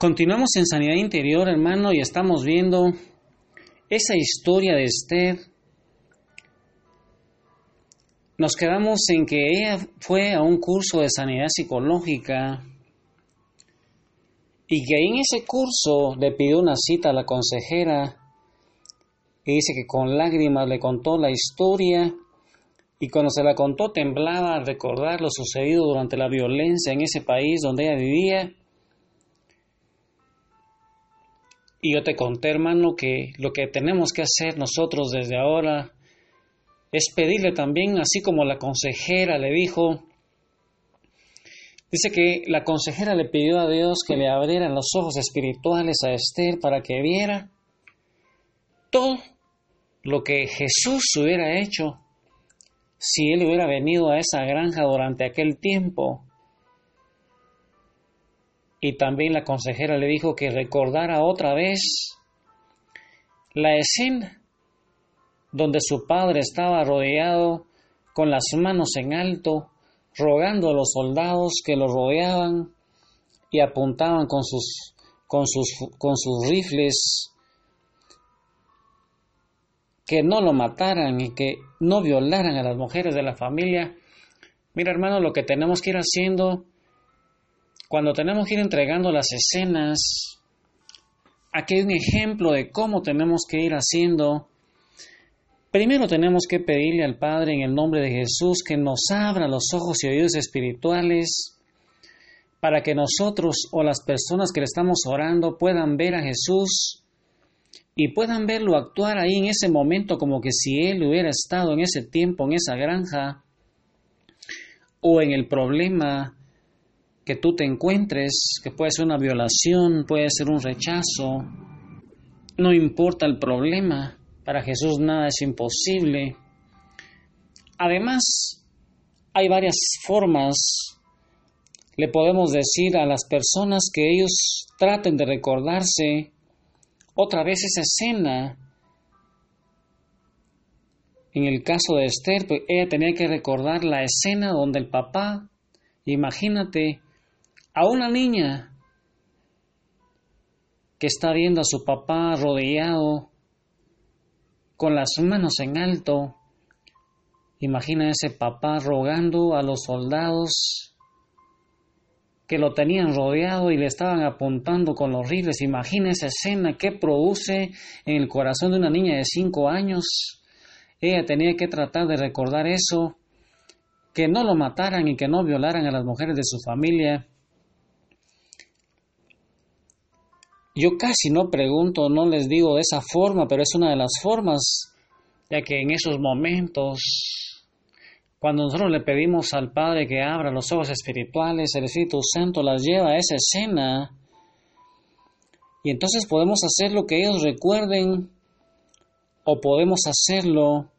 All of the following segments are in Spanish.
Continuamos en sanidad interior, hermano, y estamos viendo esa historia de Esther. Nos quedamos en que ella fue a un curso de sanidad psicológica y que en ese curso le pidió una cita a la consejera y dice que con lágrimas le contó la historia y cuando se la contó temblaba al recordar lo sucedido durante la violencia en ese país donde ella vivía Y yo te conté, hermano, que lo que tenemos que hacer nosotros desde ahora es pedirle también, así como la consejera le dijo, dice que la consejera le pidió a Dios que le abrieran los ojos espirituales a Esther para que viera todo lo que Jesús hubiera hecho si él hubiera venido a esa granja durante aquel tiempo y también la consejera le dijo que recordara otra vez la escena donde su padre estaba rodeado con las manos en alto, rogando a los soldados que lo rodeaban y apuntaban con sus, con sus, con sus rifles que no lo mataran y que no violaran a las mujeres de la familia. Mira hermano, lo que tenemos que ir haciendo cuando tenemos que ir entregando las escenas, aquí hay un ejemplo de cómo tenemos que ir haciendo. Primero tenemos que pedirle al Padre en el nombre de Jesús que nos abra los ojos y oídos espirituales para que nosotros o las personas que le estamos orando puedan ver a Jesús y puedan verlo actuar ahí en ese momento como que si Él hubiera estado en ese tiempo, en esa granja, o en el problema que tú te encuentres, que puede ser una violación, puede ser un rechazo, no importa el problema, para Jesús nada es imposible. Además, hay varias formas, le podemos decir a las personas que ellos traten de recordarse otra vez esa escena. En el caso de Esther, pues ella tenía que recordar la escena donde el papá, imagínate, a una niña que está viendo a su papá rodeado con las manos en alto. Imagina ese papá rogando a los soldados que lo tenían rodeado y le estaban apuntando con los rifles. Imagina esa escena que produce en el corazón de una niña de cinco años. Ella tenía que tratar de recordar eso, que no lo mataran y que no violaran a las mujeres de su familia. Yo casi no pregunto, no les digo de esa forma, pero es una de las formas, ya que en esos momentos, cuando nosotros le pedimos al Padre que abra los ojos espirituales, el Espíritu Santo las lleva a esa escena, y entonces podemos hacer lo que ellos recuerden, o podemos hacerlo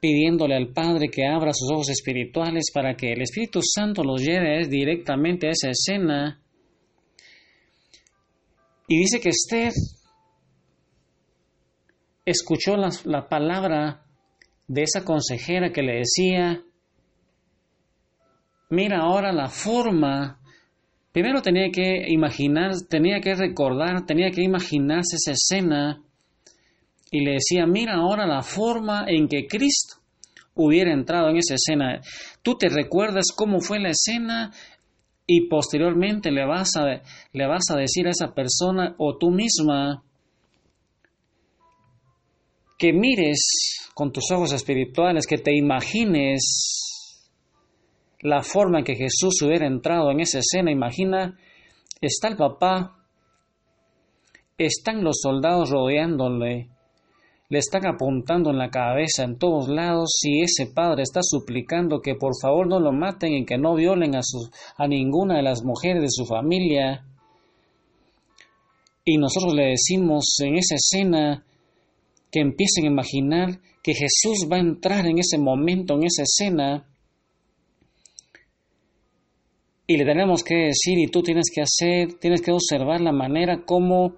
pidiéndole al Padre que abra sus ojos espirituales para que el Espíritu Santo los lleve directamente a esa escena y dice que Esther escuchó la, palabra de esa consejera que le decía, mira ahora la forma, primero tenía que imaginar, tenía que recordar, tenía que imaginarse esa escena y le decía, mira ahora la forma en que Cristo hubiera entrado en esa escena. Tú te recuerdas cómo fue la escena, y posteriormente le vas a, le vas a decir a esa persona o tú misma que mires con tus ojos espirituales, que te imagines la forma en que Jesús hubiera entrado en esa escena. Imagina, está el papá, están los soldados rodeándole, le están apuntando en la cabeza en todos lados y ese padre está suplicando que por favor no lo maten y que no violen a, a ninguna de las mujeres de su familia. Y nosotros le decimos en esa escena que empiecen a imaginar que Jesús va a entrar en ese momento, en esa escena. Y le tenemos que decir, y tú tienes que hacer, tienes que observar la manera como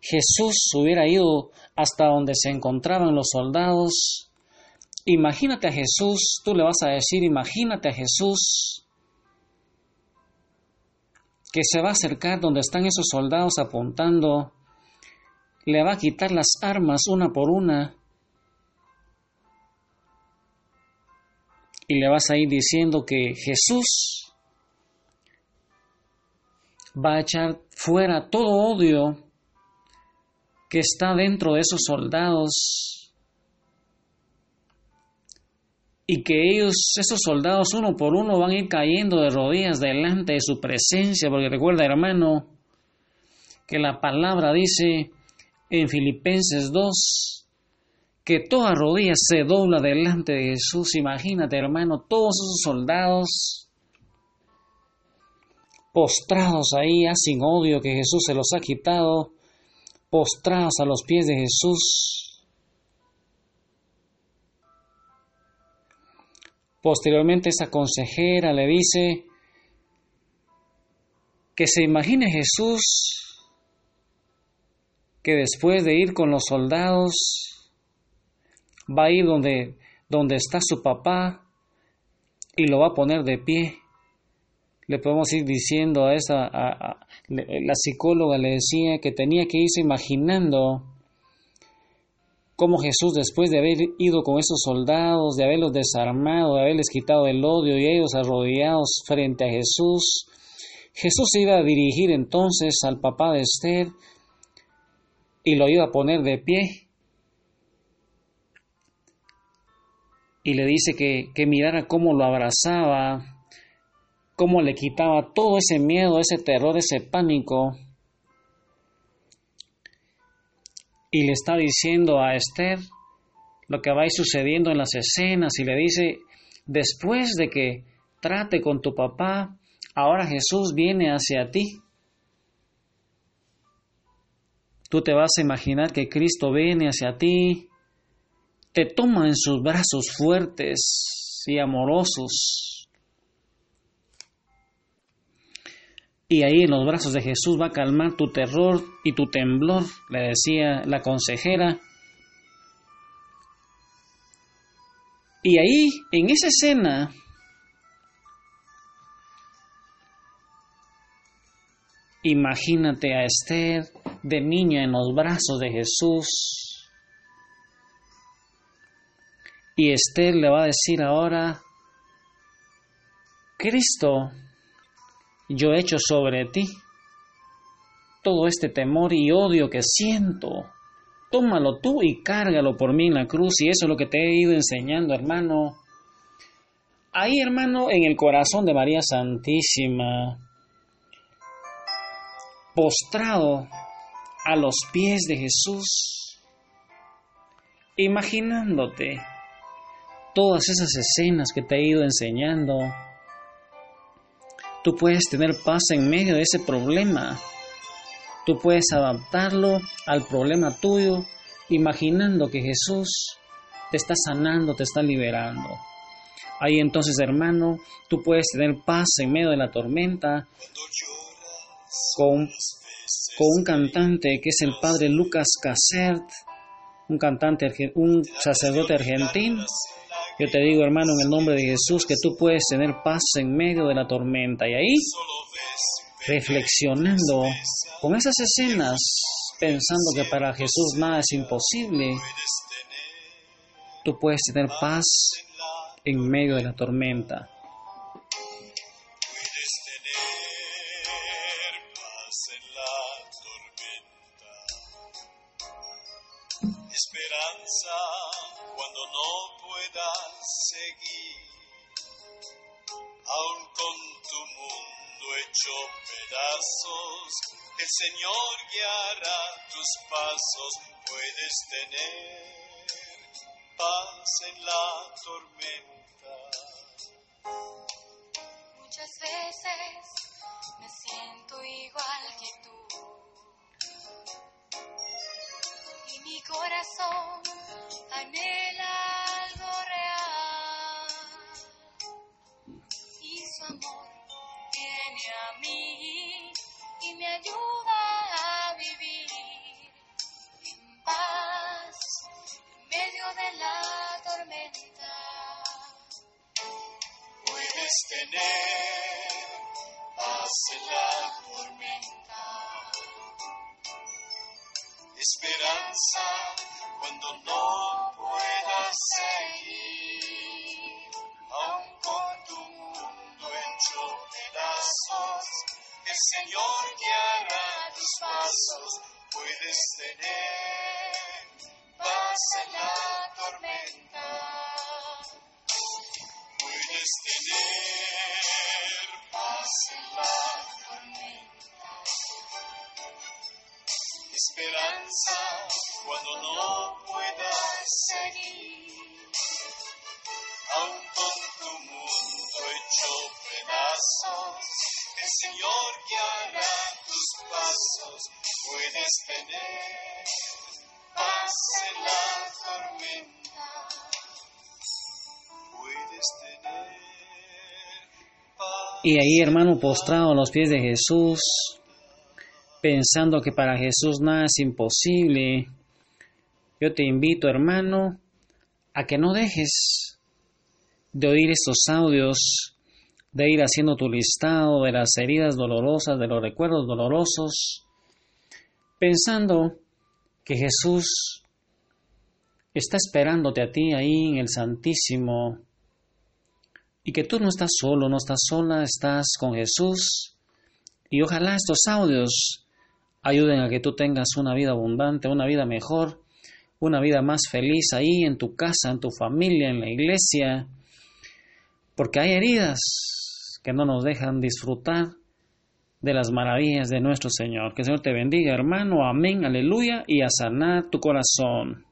Jesús hubiera ido hasta donde se encontraban los soldados. Imagínate a Jesús, tú le vas a decir, imagínate a Jesús que se va a acercar donde están esos soldados apuntando, le va a quitar las armas una por una y le vas a ir diciendo que Jesús va a echar fuera todo odio que está dentro de esos soldados y que ellos, esos soldados, uno por uno van a ir cayendo de rodillas delante de su presencia, porque recuerda, hermano, que la palabra dice en Filipenses 2, que toda rodilla se dobla delante de Jesús. Imagínate, hermano, todos esos soldados postrados ahí, ya sin odio que Jesús se los ha quitado, postrados a los pies de Jesús. Posteriormente esa consejera le dice que se imagine Jesús que después de ir con los soldados va a ir donde, donde está su papá y lo va a poner de pie. Le podemos ir diciendo a esa, la psicóloga le decía que tenía que irse imaginando cómo Jesús después de haber ido con esos soldados, de haberlos desarmado, de haberles quitado el odio y ellos arrodillados frente a Jesús, Jesús se iba a dirigir entonces al papá de Esther y lo iba a poner de pie y le dice que, que mirara cómo lo abrazaba, cómo le quitaba todo ese miedo, ese terror, ese pánico. Y le está diciendo a Esther lo que va a ir sucediendo en las escenas y le dice, después de que trate con tu papá, ahora Jesús viene hacia ti. Tú te vas a imaginar que Cristo viene hacia ti, te toma en sus brazos fuertes y amorosos. Y ahí en los brazos de Jesús va a calmar tu terror y tu temblor, le decía la consejera. Y ahí, en esa escena, imagínate a Esther de niña en los brazos de Jesús, Y Esther le va a decir ahora, Cristo, yo he hecho sobre ti todo este temor y odio que siento. Tómalo tú y cárgalo por mí en la cruz. Y eso es lo que te he ido enseñando, hermano. Ahí, hermano, en el corazón de María Santísima, postrado a los pies de Jesús, imaginándote todas esas escenas que te he ido enseñando. Tú puedes tener paz en medio de ese problema. Tú puedes adaptarlo al problema tuyo, imaginando que Jesús te está sanando, te está liberando. Ahí entonces, hermano, tú puedes tener paz en medio de la tormenta con, con un cantante que es el padre Lucas Casert, un cantante, un sacerdote argentino yo te digo, hermano, en el nombre de Jesús, que tú puedes tener paz en medio de la tormenta. Y ahí, reflexionando con esas escenas, pensando que para Jesús nada es imposible, tú puedes tener paz en medio de la tormenta. El Señor guiará tus pasos, puedes tener paz en la tormenta. Muchas veces me siento igual que tú. Y mi corazón anhela a mí y me ayuda a vivir en paz en medio de la tormenta. Puedes tener paz en la tormenta, esperanza Puedes tener paz en la tormenta. Puedes tener paz. Y ahí, hermano, postrado a los pies de Jesús, pensando que para Jesús nada es imposible, yo te invito, hermano, a que no dejes de oír estos audios, de ir haciendo tu listado de las heridas dolorosas, de los recuerdos dolorosos, pensando que Jesús está esperándote a ti ahí en el Santísimo y que tú no estás solo, no estás sola, estás con Jesús. Y ojalá estos audios ayuden a que tú tengas una vida abundante, una vida mejor, una vida más feliz ahí en tu casa, en tu familia, en la iglesia, porque hay heridas que no nos dejan disfrutar de las maravillas de nuestro Señor. Que el Señor te bendiga, hermano. Amén, aleluya, y a sanar tu corazón.